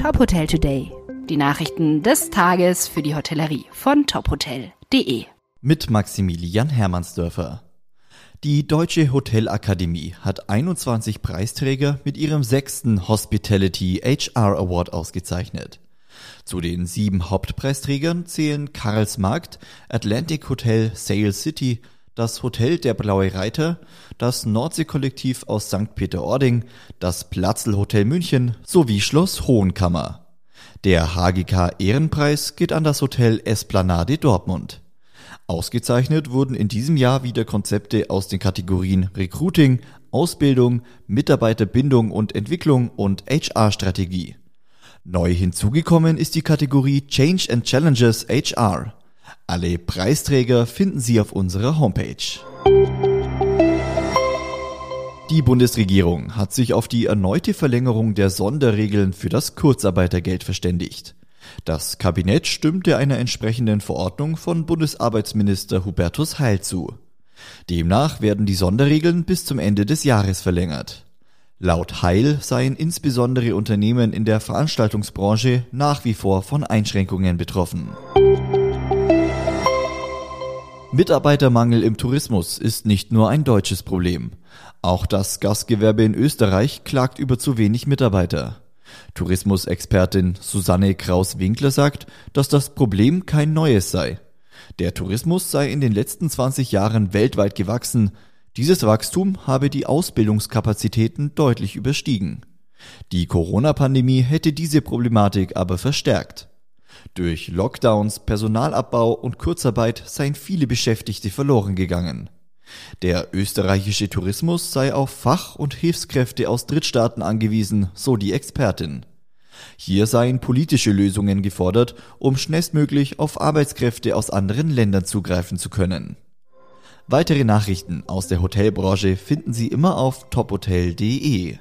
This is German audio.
Top Hotel Today. Die Nachrichten des Tages für die Hotellerie von tophotel.de. Mit Maximilian Hermannsdörfer. Die Deutsche Hotelakademie hat 21 Preisträger mit ihrem sechsten Hospitality HR Award ausgezeichnet. Zu den sieben Hauptpreisträgern zählen Karlsmarkt, Atlantic Hotel Sail City, das Hotel der Blaue Reiter, das Nordseekollektiv aus St. Peter-Ording, das Platzl Hotel München sowie Schloss Hohenkammer. Der HGK Ehrenpreis geht an das Hotel Esplanade Dortmund. Ausgezeichnet wurden in diesem Jahr wieder Konzepte aus den Kategorien Recruiting, Ausbildung, Mitarbeiterbindung und Entwicklung und HR-Strategie. Neu hinzugekommen ist die Kategorie Change and Challenges HR. Alle Preisträger finden Sie auf unserer Homepage. Die Bundesregierung hat sich auf die erneute Verlängerung der Sonderregeln für das Kurzarbeitergeld verständigt. Das Kabinett stimmte einer entsprechenden Verordnung von Bundesarbeitsminister Hubertus Heil zu. Demnach werden die Sonderregeln bis zum Ende des Jahres verlängert. Laut Heil seien insbesondere Unternehmen in der Veranstaltungsbranche nach wie vor von Einschränkungen betroffen. Mitarbeitermangel im Tourismus ist nicht nur ein deutsches Problem. Auch das Gastgewerbe in Österreich klagt über zu wenig Mitarbeiter. Tourismusexpertin Susanne Kraus-Winkler sagt, dass das Problem kein neues sei. Der Tourismus sei in den letzten 20 Jahren weltweit gewachsen. Dieses Wachstum habe die Ausbildungskapazitäten deutlich überstiegen. Die Corona-Pandemie hätte diese Problematik aber verstärkt. Durch Lockdowns, Personalabbau und Kurzarbeit seien viele Beschäftigte verloren gegangen. Der österreichische Tourismus sei auf Fach- und Hilfskräfte aus Drittstaaten angewiesen, so die Expertin. Hier seien politische Lösungen gefordert, um schnellstmöglich auf Arbeitskräfte aus anderen Ländern zugreifen zu können. Weitere Nachrichten aus der Hotelbranche finden Sie immer auf tophotel.de.